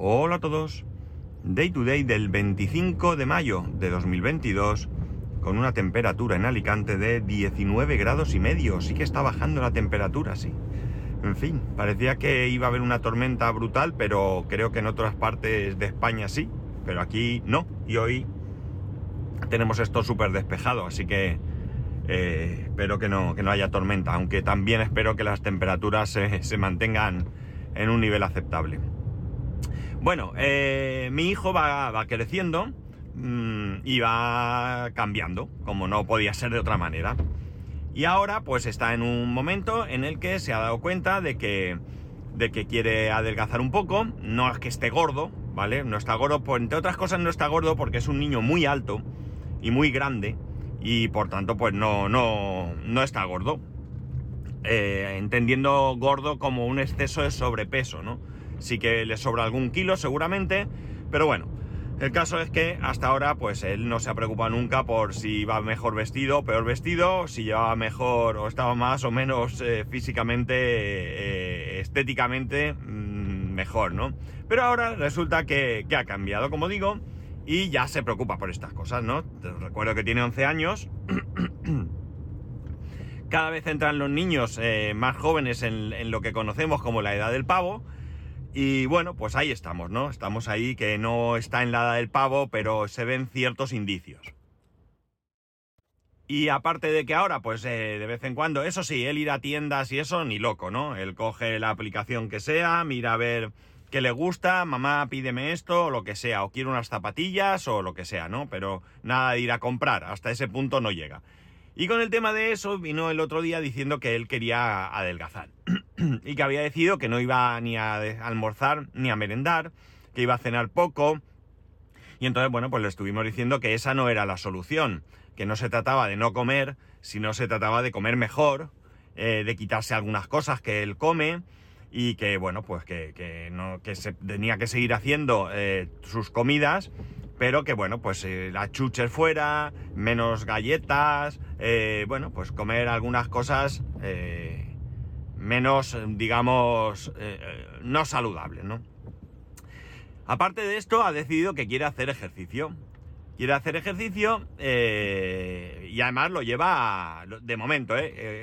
Hola a todos. Day to day del 25 de mayo de 2022 con una temperatura en Alicante de 19 grados y medio. Sí que está bajando la temperatura, sí. En fin, parecía que iba a haber una tormenta brutal, pero creo que en otras partes de España sí, pero aquí no. Y hoy tenemos esto súper despejado, así que eh, espero que no, que no haya tormenta, aunque también espero que las temperaturas se, se mantengan en un nivel aceptable. Bueno, eh, mi hijo va, va creciendo mmm, y va cambiando, como no podía ser de otra manera. Y ahora pues está en un momento en el que se ha dado cuenta de que, de que quiere adelgazar un poco. No es que esté gordo, ¿vale? No está gordo, entre otras cosas no está gordo porque es un niño muy alto y muy grande y por tanto pues no, no, no está gordo. Eh, entendiendo gordo como un exceso de sobrepeso, ¿no? Sí que le sobra algún kilo seguramente, pero bueno, el caso es que hasta ahora pues él no se ha preocupado nunca por si iba mejor vestido o peor vestido, si llevaba mejor o estaba más o menos eh, físicamente, eh, estéticamente mmm, mejor, ¿no? Pero ahora resulta que, ha cambiado, como digo, y ya se preocupa por estas cosas, ¿no? Te recuerdo que tiene 11 años. Cada vez entran los niños eh, más jóvenes en, en lo que conocemos como la edad del pavo, y bueno, pues ahí estamos, ¿no? Estamos ahí que no está en la del pavo, pero se ven ciertos indicios. Y aparte de que ahora, pues eh, de vez en cuando, eso sí, él ir a tiendas y eso, ni loco, ¿no? Él coge la aplicación que sea, mira a ver qué le gusta, mamá pídeme esto, o lo que sea, o quiero unas zapatillas, o lo que sea, ¿no? Pero nada de ir a comprar, hasta ese punto no llega. Y con el tema de eso vino el otro día diciendo que él quería adelgazar y que había decidido que no iba ni a almorzar ni a merendar, que iba a cenar poco. Y entonces, bueno, pues le estuvimos diciendo que esa no era la solución, que no se trataba de no comer, sino se trataba de comer mejor, eh, de quitarse algunas cosas que él come y que, bueno, pues que, que no, que se tenía que seguir haciendo eh, sus comidas pero que bueno, pues eh, las chuches fuera, menos galletas, eh, bueno, pues comer algunas cosas eh, menos, digamos, eh, no saludables, ¿no? Aparte de esto, ha decidido que quiere hacer ejercicio. Quiere hacer ejercicio y además lo lleva de momento,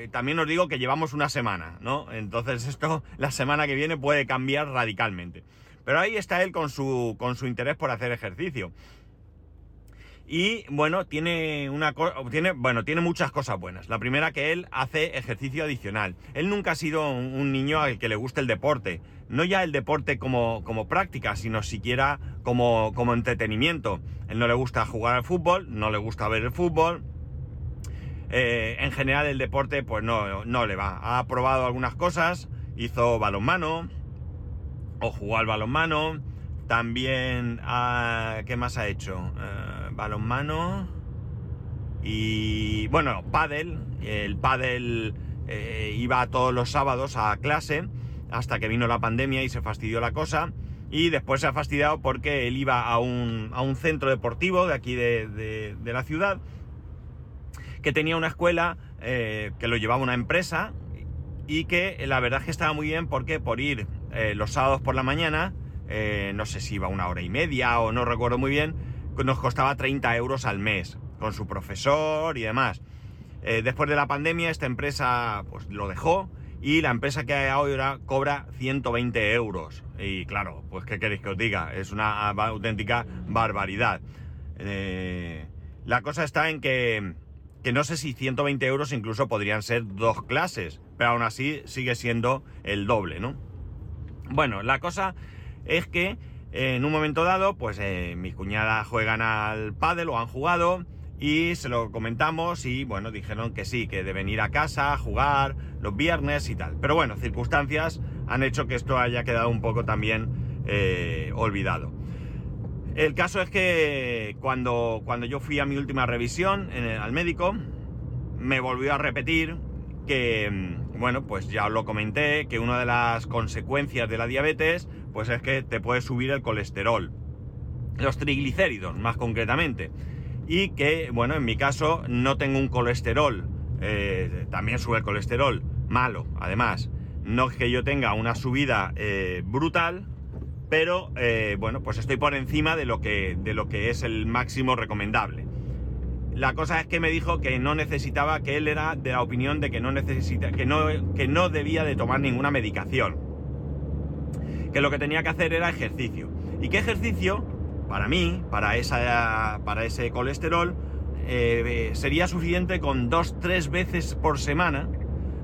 También os digo que llevamos una semana, ¿no? Entonces esto la semana que viene puede cambiar radicalmente. Pero ahí está él con su, con su interés por hacer ejercicio. Y bueno, tiene una tiene, bueno, tiene muchas cosas buenas. La primera que él hace ejercicio adicional. Él nunca ha sido un, niño al que le guste el deporte. No ya el deporte como, como práctica, sino siquiera como, como entretenimiento. Él no le gusta jugar al fútbol, no le gusta ver el fútbol. Eh, en general el deporte pues no, no le va. Ha probado algunas cosas, hizo balonmano, o jugó al balonmano. También, uh, ¿qué más ha hecho? Uh, balonmano y, bueno, pádel. El pádel eh, iba todos los sábados a clase hasta que vino la pandemia y se fastidió la cosa. Y después se ha fastidiado porque él iba a un, a un centro deportivo de aquí de, de, de, la ciudad que tenía una escuela eh, que lo llevaba una empresa y que la verdad es que estaba muy bien porque por ir eh, los sábados por la mañana, eh, no sé si iba una hora y media o no recuerdo muy bien, nos costaba 30 euros al mes, con su profesor y demás. Eh, después de la pandemia esta empresa pues lo dejó y la empresa que hay ahora cobra 120 euros. Y claro, pues qué queréis que os diga, es una auténtica barbaridad. La cosa está en que, que no sé si 120 euros incluso podrían ser dos clases, pero aún así sigue siendo el doble, ¿no? Bueno, la cosa es que eh, en un momento dado, pues eh, mis cuñadas juegan al pádel o han jugado y se lo comentamos y bueno, dijeron que sí, que deben ir a casa a jugar los viernes y tal. Pero bueno, circunstancias han hecho que esto haya quedado un poco también eh, olvidado. El caso es que cuando, cuando yo fui a mi última revisión al médico, me volvió a repetir que, bueno, pues ya os lo comenté, que una de las consecuencias de la diabetes, pues es que te puede subir el colesterol, los triglicéridos más concretamente, y que, bueno, en mi caso no tengo un colesterol, eh, también sube el colesterol, malo, además, no es que yo tenga una subida eh, brutal, pero eh, bueno, pues estoy por encima de lo, que, de lo que es el máximo recomendable. La cosa es que me dijo que no necesitaba, que él era de la opinión de que no que no, que no debía de tomar ninguna medicación. Que lo que tenía que hacer era ejercicio. ¿Y qué ejercicio? Para mí, para, esa, para ese colesterol, eh, sería suficiente con dos, tres veces por semana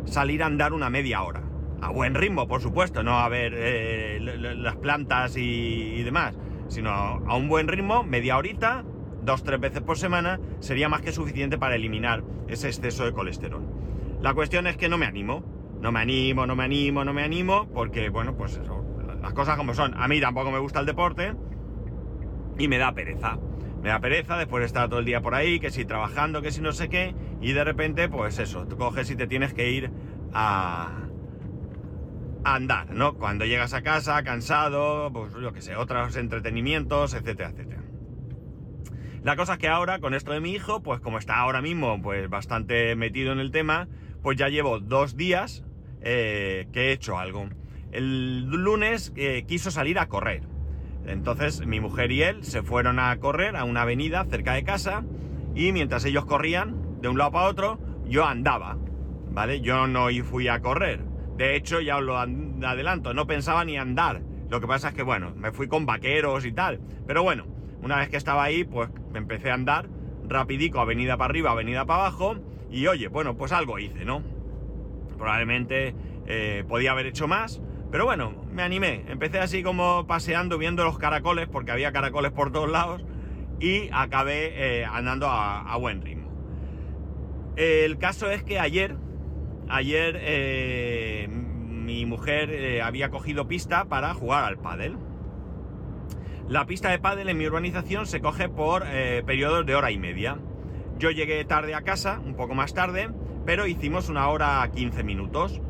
salir a andar una media hora. A buen ritmo, por supuesto, no a ver eh, las plantas y, demás, sino a un buen ritmo, media horita, dos, tres veces por semana, sería más que suficiente para eliminar ese exceso de colesterol. La cuestión es que no me animo, no me animo, no me animo, no me animo, porque, bueno, pues eso, las cosas como son. A mí tampoco me gusta el deporte y me da pereza. Me da pereza después de estar todo el día por ahí, que si trabajando, que si no sé qué, y de repente, pues eso, tú coges y te tienes que ir a, andar, ¿no? Cuando llegas a casa cansado, pues yo que sé, otros entretenimientos, etcétera, etcétera. La cosa es que ahora, con esto de mi hijo, pues como está ahora mismo, pues bastante metido en el tema, pues ya llevo dos días eh, que he hecho algo. El lunes eh, quiso salir a correr. Entonces mi mujer y él se fueron a correr a una avenida cerca de casa y mientras ellos corrían de un lado para otro, yo andaba, ¿vale? Yo no fui a correr, de hecho, ya os lo adelanto, no pensaba ni andar. Lo que pasa es que, bueno, me fui con vaqueros y tal. Pero bueno, una vez que estaba ahí, pues empecé a andar rapidico, avenida para arriba, avenida para abajo. Y oye, bueno, pues algo hice, ¿no? Probablemente eh, podía haber hecho más. Pero bueno, me animé. Empecé así como paseando, viendo los caracoles, porque había caracoles por todos lados. Y acabé eh, andando a, buen ritmo. El caso es que ayer ayer eh, mi mujer había cogido pista para jugar al pádel. La pista de pádel en mi urbanización se coge por eh, periodos de hora y media. Yo llegué tarde a casa, un poco más tarde, pero hicimos una hora 15 minutos.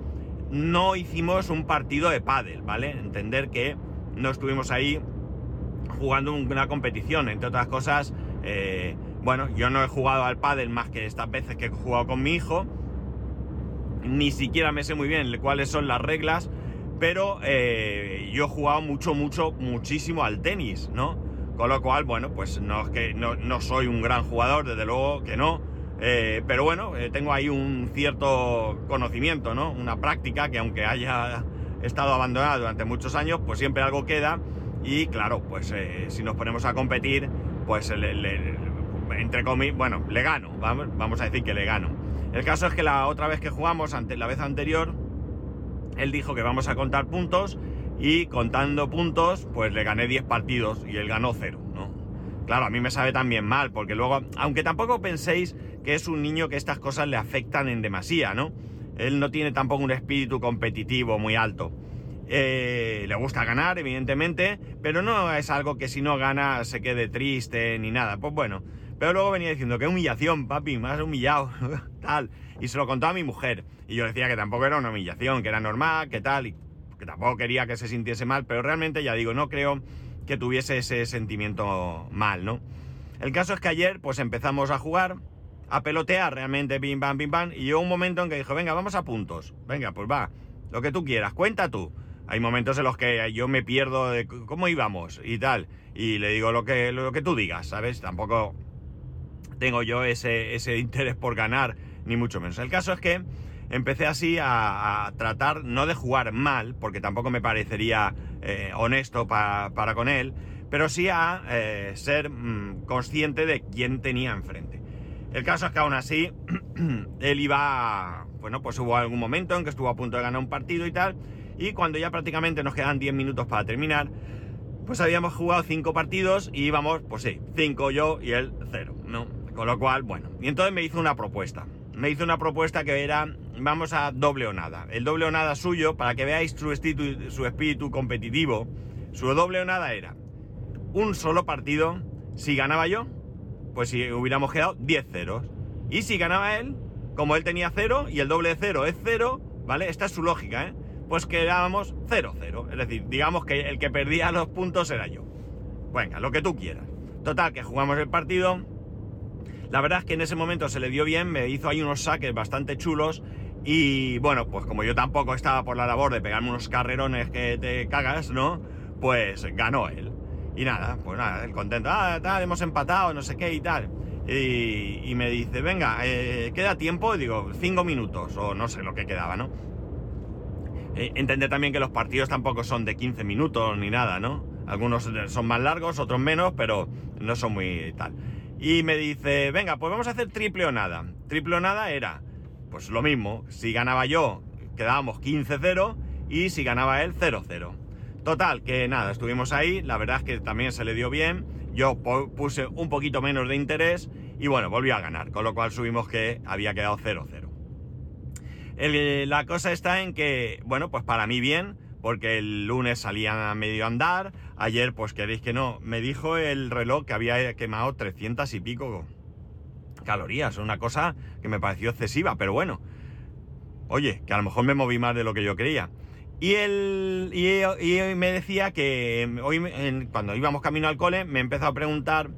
No hicimos un partido de pádel, ¿vale? Entender que no estuvimos ahí jugando una competición, entre otras cosas. bueno, yo no he jugado al pádel más que estas veces que he jugado con mi hijo ni siquiera me sé muy bien cuáles son las reglas, pero eh, yo he jugado mucho, mucho, muchísimo al tenis, ¿no? Con lo cual, bueno, pues no es que no, soy un gran jugador, desde luego que no, eh, pero bueno, eh, tengo ahí un cierto conocimiento, ¿no? Una práctica que aunque haya estado abandonada durante muchos años, pues siempre algo queda y claro, pues si nos ponemos a competir, pues entre comillas, bueno, le gano, vamos, vamos a decir que le gano. El caso es que la otra vez que jugamos, ante, la vez anterior, él dijo que vamos a contar puntos y contando puntos, pues le gané 10 partidos y él ganó 0, ¿no? Claro, a mí me sabe también mal, porque luego, aunque tampoco penséis que es un niño que estas cosas le afectan en demasía, ¿no? Él no tiene tampoco un espíritu competitivo muy alto. Eh, le gusta ganar, evidentemente, pero no es algo que si no gana se quede triste ni nada. Pues bueno, pero luego venía diciendo, qué humillación, papi, me has humillado, tal. Y se lo contó a mi mujer. Y yo decía que tampoco era una humillación, que era normal, que tal, y que tampoco quería que se sintiese mal, pero realmente ya digo, no creo que tuviese ese sentimiento mal, ¿no? El caso es que ayer, pues empezamos a jugar, a pelotear realmente, bim, bam, bim, bam, y llegó un momento en que dijo, venga, vamos a puntos. Venga, pues va, lo que tú quieras, cuenta tú. Hay momentos en los que yo me pierdo de cómo íbamos y tal, y le digo lo que, lo que tú digas, ¿sabes? Tampoco tengo yo ese, interés por ganar, ni mucho menos. El caso es que empecé así a, tratar, no de jugar mal, porque tampoco me parecería eh, honesto para con él, pero sí a eh, ser mm, consciente de quién tenía enfrente. El caso es que aún así, él iba, bueno, pues hubo algún momento en que estuvo a punto de ganar un partido y tal, y cuando ya prácticamente nos quedan 10 minutos para terminar, pues habíamos jugado 5 partidos y íbamos, pues sí, 5 yo y él 0, ¿no? Con lo cual, bueno, y entonces me hizo una propuesta. Me hizo una propuesta que era, vamos a doble o nada. El doble o nada suyo, para que veáis su espíritu, su espíritu competitivo, su doble o nada era un solo partido. Si ganaba yo, pues si hubiéramos quedado 10 ceros. Y si ganaba él, como él tenía 0 y el doble de 0 es 0, ¿vale? Esta es su lógica, ¿eh? Pues quedábamos 0-0. Es decir, digamos que el que perdía los puntos era yo. Venga, lo que tú quieras. Total, que jugamos el partido, la verdad es que en ese momento se le dio bien, me hizo ahí unos saques bastante chulos y bueno, pues como yo tampoco estaba por la labor de pegarme unos carrerones que te cagas, ¿no? pues ganó él. Y nada, pues nada, el contento, ah, tal, hemos empatado, no sé qué y tal. Y, me dice, venga, eh, ¿queda tiempo? Y digo, cinco minutos, o no sé lo que quedaba, ¿no? Eh, entender también que los partidos tampoco son de 15 minutos ni nada, ¿no? Algunos son más largos, otros menos, pero no son muy tal. Y me dice, venga, pues vamos a hacer triple o nada. Triple o nada era, pues lo mismo, si ganaba yo, quedábamos 15-0 y si ganaba él, 0-0. Total, que nada, estuvimos ahí, la verdad es que también se le dio bien, yo puse un poquito menos de interés y bueno, volvió a ganar, con lo cual subimos que había quedado 0-0. La cosa está en que, bueno, pues para mí bien, porque el lunes salía a medio andar, ayer pues queréis que no, me dijo el reloj que había quemado 300 y pico calorías, una cosa que me pareció excesiva, pero bueno, oye, que a lo mejor me moví más de lo que yo creía. Y, él, y, me decía que hoy, cuando íbamos camino al cole, me empezó a preguntar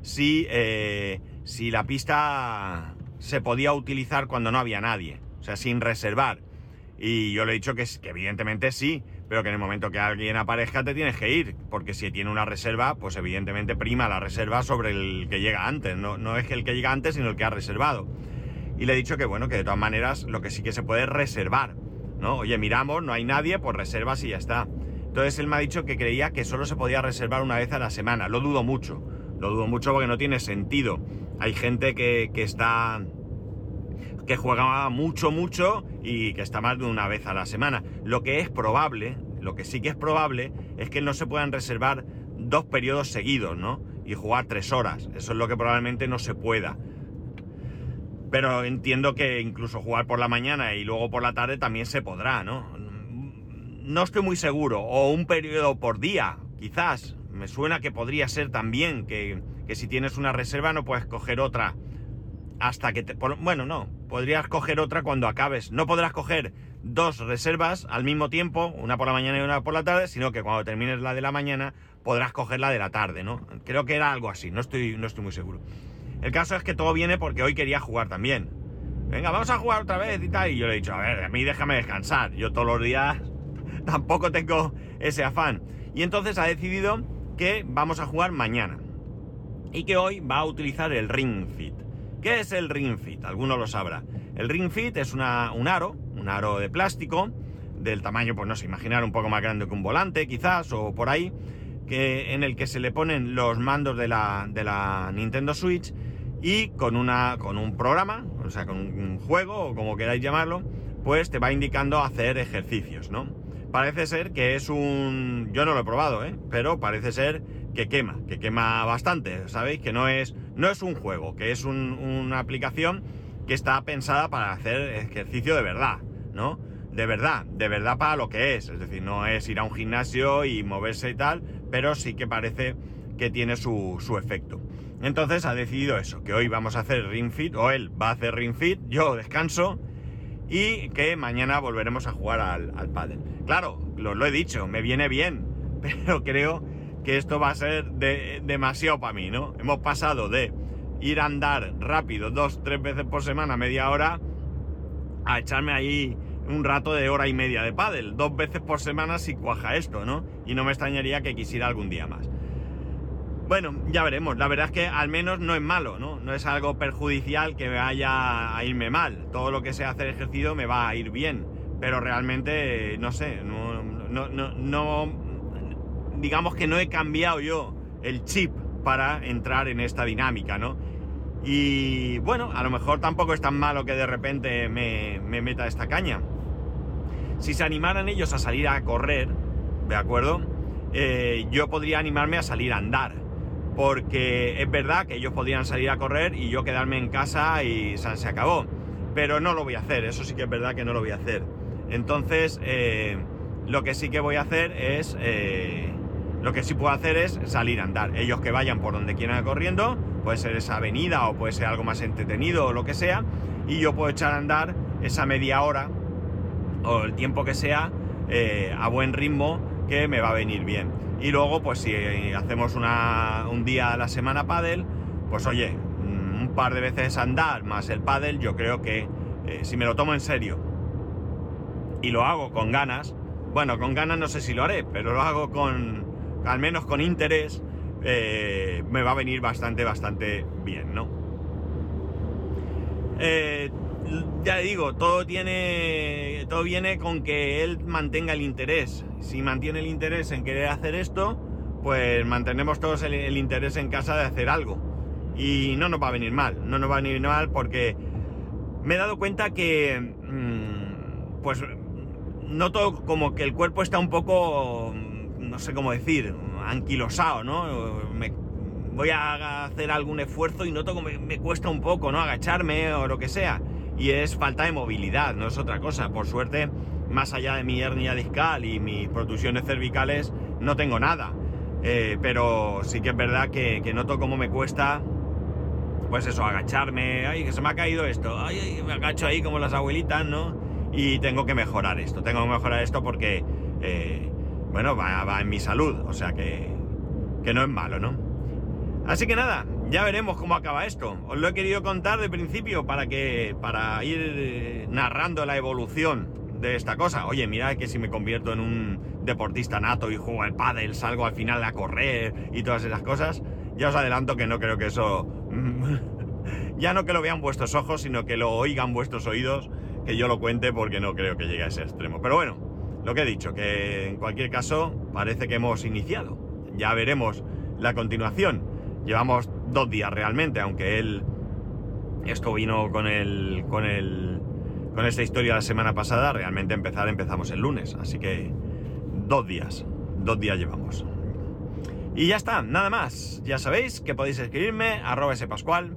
si, eh, si la pista se podía utilizar cuando no había nadie, o sea, sin reservar. Y yo le he dicho que, que, evidentemente sí, pero que en el momento que alguien aparezca te tienes que ir, porque si tiene una reserva, pues evidentemente prima la reserva sobre el que llega antes, no, no es que el que llega antes, sino el que ha reservado. Y le he dicho que bueno, que de todas maneras lo que sí que se puede reservar, ¿no? Oye, miramos, no hay nadie, pues reservas y ya está. Entonces él me ha dicho que creía que solo se podía reservar una vez a la semana. Lo dudo mucho. Lo dudo mucho porque no tiene sentido. Hay gente que, está. Que juega mucho, mucho y que está más de una vez a la semana. Lo que es probable, lo que sí que es probable, es que no se puedan reservar dos periodos seguidos, ¿no? Y jugar tres horas. Eso es lo que probablemente no se pueda. Pero entiendo que incluso jugar por la mañana y luego por la tarde también se podrá, ¿no? No estoy muy seguro. O un periodo por día, quizás. Me suena que podría ser también que, si tienes una reserva no puedes coger otra hasta que te... Bueno, no. Podrías coger otra cuando acabes. No podrás coger dos reservas al mismo tiempo, una por la mañana y una por la tarde, sino que cuando termines la de la mañana podrás coger la de la tarde, ¿no? Creo que era algo así, no estoy, no estoy muy seguro. El caso es que todo viene porque hoy quería jugar también. Venga, vamos a jugar otra vez y tal. Y yo le he dicho, a ver, a mí déjame descansar. Yo todos los días tampoco tengo ese afán. Y entonces ha decidido que vamos a jugar mañana. Y que hoy va a utilizar el Ring Fit. ¿Qué es el Ring Fit? Alguno lo sabrá. El Ring Fit es un aro, un aro de plástico, del tamaño, pues no sé, imaginar un poco más grande que un volante, quizás, o por ahí, que, en el que se le ponen los mandos de la, de la Nintendo Switch y con, una, con un programa, o sea, con un juego o como queráis llamarlo, pues te va indicando hacer ejercicios, ¿no? Parece ser que es un... Yo no lo he probado, ¿eh? Pero parece ser que quema, que quema bastante, ¿sabéis? Que no es, no es un juego, que es una aplicación que está pensada para hacer ejercicio de verdad, ¿no? De verdad, de verdad para lo que es. Es decir, no es ir a un gimnasio y moverse y tal, pero sí que parece que tiene su, su efecto. Entonces ha decidido eso, que hoy vamos a hacer Ring Fit, o él va a hacer Ring Fit, yo descanso, y que mañana volveremos a jugar al, al. Claro, lo, lo, he dicho, me viene bien, pero creo que esto va a ser demasiado para mí, ¿no? Hemos pasado de ir a andar rápido dos, tres veces por semana, media hora, a echarme ahí un rato de hora y media de pádel, dos veces por semana si cuaja esto, ¿no? Y no me extrañaría que quisiera algún día más. Bueno, ya veremos. La verdad es que al menos no es malo, ¿no? No es algo perjudicial que vaya a irme mal. Todo lo que sea hacer ejercicio me va a ir bien. Pero realmente, no sé, no, no, no, digamos que no he cambiado yo el chip para entrar en esta dinámica, ¿no? Y bueno, a lo mejor tampoco es tan malo que de repente me, meta esta caña. Si se animaran ellos a salir a correr, ¿de acuerdo? Eh, yo podría animarme a salir a andar porque es verdad que ellos podrían salir a correr y yo quedarme en casa y se acabó. Pero no lo voy a hacer, eso sí que es verdad que no lo voy a hacer. Entonces, eh, lo que sí que voy a hacer es... Eh, lo que sí puedo hacer es salir a andar. Ellos que vayan por donde quieran corriendo, puede ser esa avenida o puede ser algo más entretenido o lo que sea, y yo puedo echar a andar esa media hora o el tiempo que sea eh, a buen ritmo que me va a venir bien. Y luego, pues si hacemos un día a la semana pádel, pues oye, un par de veces andar más el pádel, yo creo que eh, si me lo tomo en serio y lo hago con ganas, bueno, con ganas no sé si lo haré, pero lo hago con, al menos con interés, eh, me va a venir bastante, bastante bien, ¿no? Eh, ya digo, todo tiene. Todo viene con que él mantenga el interés. Si mantiene el interés en querer hacer esto, pues mantenemos todos el, interés en casa de hacer algo. Y no nos va a venir mal, no nos va a venir mal porque me he dado cuenta que. Mm, pues noto como que el cuerpo está un poco. No sé cómo decir, anquilosado, ¿no? Me, voy a hacer algún esfuerzo y noto que me cuesta un poco, ¿no? Agacharme o lo que sea y es falta de movilidad, no es otra cosa. Por suerte, más allá de mi hernia discal y mis protusiones cervicales, no tengo nada. Eh, pero sí que es verdad que, noto cómo me cuesta, pues eso, agacharme, ay, que se me ha caído esto, ay, me agacho ahí como las abuelitas, ¿no? Y tengo que mejorar esto, tengo que mejorar esto porque, eh, bueno, va, en mi salud, o sea que, que no es malo, ¿no? Así que nada, ya veremos cómo acaba esto. Os lo he querido contar de principio para que. para ir eh, narrando la evolución de esta cosa. Oye, mira que si me convierto en un deportista nato y juego al pádel, salgo al final a correr y todas esas cosas, ya os adelanto que no creo que eso. ya no que lo vean vuestros ojos, sino que lo oigan vuestros oídos, que yo lo cuente porque no creo que llegue a ese extremo. Pero bueno, lo que he dicho, que en cualquier caso parece que hemos iniciado. Ya veremos la continuación. Llevamos dos días realmente, aunque él esto vino con el con el con esta historia la semana pasada, realmente empezar empezamos el lunes, así que dos días, dos días llevamos. Y ya está, nada más. Ya sabéis que podéis escribirme arroba spascual,